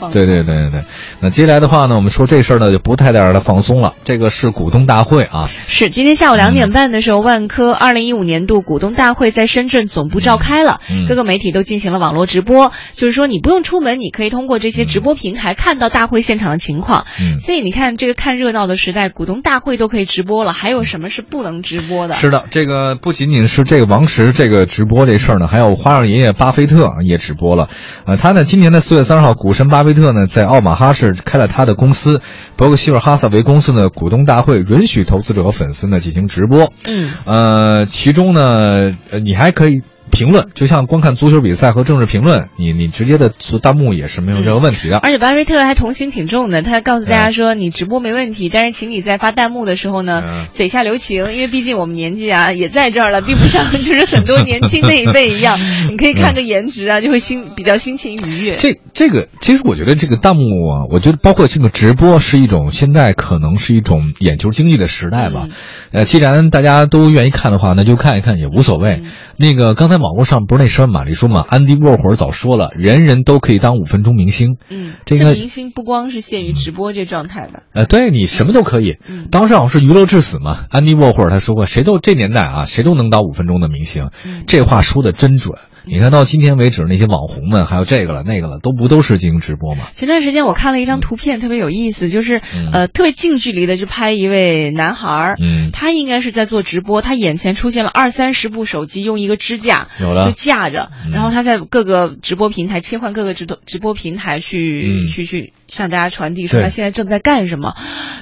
放松。对对对对对。那接下来的话呢，我们说这事儿呢就不太让它放松了。这个是股东大会啊，是今天下午两点半的时候，万科二零一五年度股东大会在深圳总部召开了，嗯各个媒体都进行了网络直播，就是说你不用出门，你可以通过这些直播平台看到大会现场的情况。嗯所以你看，这个看热闹的时代，股东大会都可以直播了，还有什么是不能直播的？是的，这个不仅仅是这个王石这个直播这事儿呢，还有花样爷爷巴菲特也直播了。呃，他呢今年的四月三十号，股神巴菲特呢在奥马哈市开了他的公司伯克希尔哈萨维公司的股东大会，允许投资者和粉丝呢进行直播。嗯，呃，其中呢，呃，你还可以评论，就像观看足球比赛和政治评论，你你直接的做弹幕也是没有任何问题的。而且巴菲特还童心挺重的，他告诉大家说，你直播没问题，但是请你在发弹幕的时候呢，嗯嘴下留情，因为毕竟我们年纪啊也在这儿了，并不像 就是很多年轻那一辈一样。你可以看个颜值啊，就会心比较心情愉悦。这这个，其实我觉得这个弹幕啊，我觉得包括这个直播是一种现在可能是一种眼球经济的时代吧。嗯呃，既然大家都愿意看的话，那就看一看也无所谓。嗯那个刚才网络上不是那什么玛丽说嘛，安迪沃霍尔早说了，人人都可以当五分钟明星。嗯，这个明星不光是限于直播这状态吧。呃，对你什么都可以嗯，当上是娱乐至死嘛。安迪沃霍尔他说过，谁都这年代啊，谁都能当五分钟的明星。嗯这话说的真准。你看到今天为止，那些网红们，还有这个了那个了，都不都是进行直播吗？前段时间我看了一张图片，特别有意思，就是、嗯呃特别近距离的就拍一位男孩儿，嗯他应该是在做直播，他眼前出现了二三十部手机，用一个支架有了就架着，嗯然后他在各个直播平台切换各个直播直播平台去、嗯去去向大家传递说对他现在正在干什么。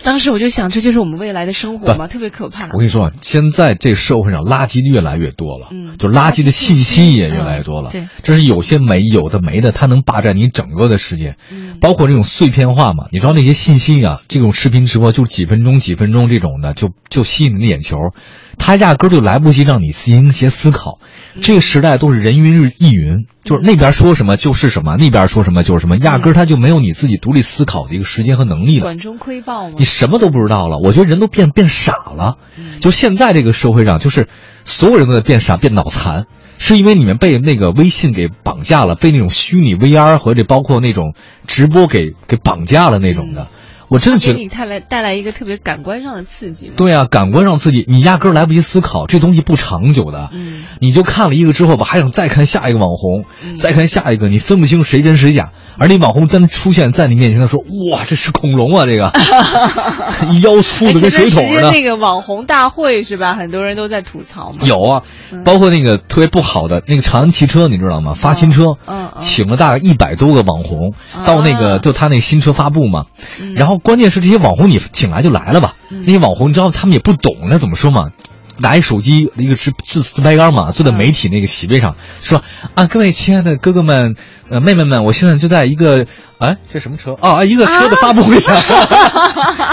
当时我就想，这就是我们未来的生活嘛？特别可怕。我跟你说啊，现在这社会上垃圾越来越多了，嗯就垃圾的信息也越来越多了。嗯对这是有些没有的没的，它能霸占你整个的时间，嗯包括这种碎片化嘛。你知道那些信息啊，这种视频直播就几分钟、几分钟这种的，就就吸引你的眼球，它压根儿就来不及让你进行一些思考。嗯这个时代都是人云亦云，就是那边说什么就是什么，那边说什么就是什么，压根儿他就没有你自己独立思考的一个时间和能力了。管中窥豹吗你？什么都不知道了。我觉得人都变变傻了。嗯就现在这个社会上，就是所有人都在变傻、变脑残，是因为你们被那个微信给绑架了，被那种虚拟 VR 和这包括那种直播给给绑架了那种的。我真的觉得。给你带来带来一个特别感官上的刺激？对啊，感官上刺激，你压根儿来不及思考，这东西不长久的。嗯你就看了一个之后吧，还想再看下一个网红，嗯再看下一个，你分不清谁真谁假。而那网红真出现在你面前的时候，哇，这是恐龙啊！这个 腰粗的跟水桶似的。而且那个网红大会是吧？很多人都在吐槽嘛。有啊，包括那个特别不好的那个长安汽车，你知道吗？发新车，请了大概一百多个网红啊到那个就他那新车发布嘛。嗯然后关键是这些网红你请来就来了吧，嗯那些网红你知道他们也不懂，那怎么说嘛？拿一手机一个自自自拍杆嘛，坐在媒体那个席位上，说啊，各位亲爱的哥哥们、呃妹妹们，我现在就在一个哎这什么车啊一个车的发布会上，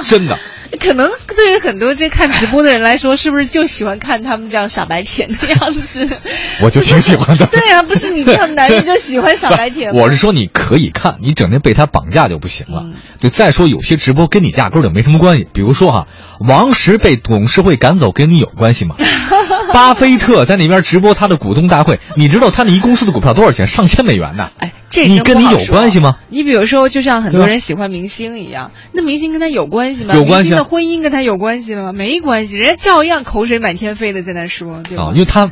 真的。可能对于很多这看直播的人来说，是不是就喜欢看他们这样傻白甜的样子？我就挺喜欢的。对呀、不是你这样男人就喜欢傻白甜吗？我是说你可以看，你整天被他绑架就不行了。嗯对，再说有些直播跟你压根儿就没什么关系，比如说哈，王石被董事会赶走跟你有关系吗？巴菲特在那边直播他的股东大会，你知道他那一公司的股票多少钱？上千美元呢。哎，这你跟你有关系吗？你比如说，就像很多人喜欢明星一样，那明星跟他有关系吗？有关系啊明星的婚姻跟他有关系吗？没关系，人家照样口水满天飞的在那说，对吧？啊，因为他，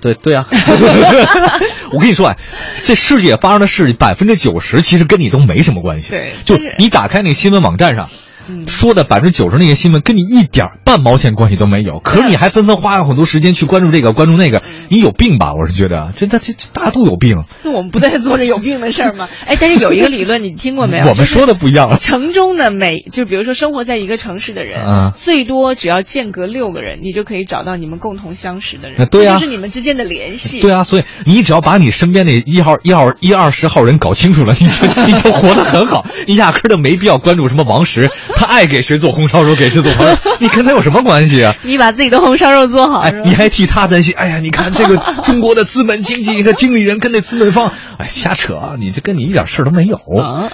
对对啊，我跟你说啊，这世界发生的事百分之九十其实跟你都没什么关系。对就你打开那个新闻网站上。嗯说的百分之九十那些新闻跟你一点儿半毛钱关系都没有，可是你还纷纷花了很多时间去关注这个关注那个，你有病吧？我是觉得，这这这这大家都有病。那 我们不在做着有病的事儿吗？哎，但是有一个理论你听过没有？我们说的不一样了。城中的每，就比如说生活在一个城市的人，嗯最多只要间隔六个人，你就可以找到你们共同相识的人。那对啊就是你们之间的联系。对啊，所以你只要把你身边那一号、一号、一二十号人搞清楚了，你就你就活得很好，你压根儿就没必要关注什么王石，他爱给谁做红烧肉给谁做红烧肉，你跟他有什么关系啊？你把自己的红烧肉做好，哎，你还替他担心？哎呀，你看这个中国的资本经济和经理人跟那资本方，哎，瞎扯啊！你这跟你一点事儿都没有。啊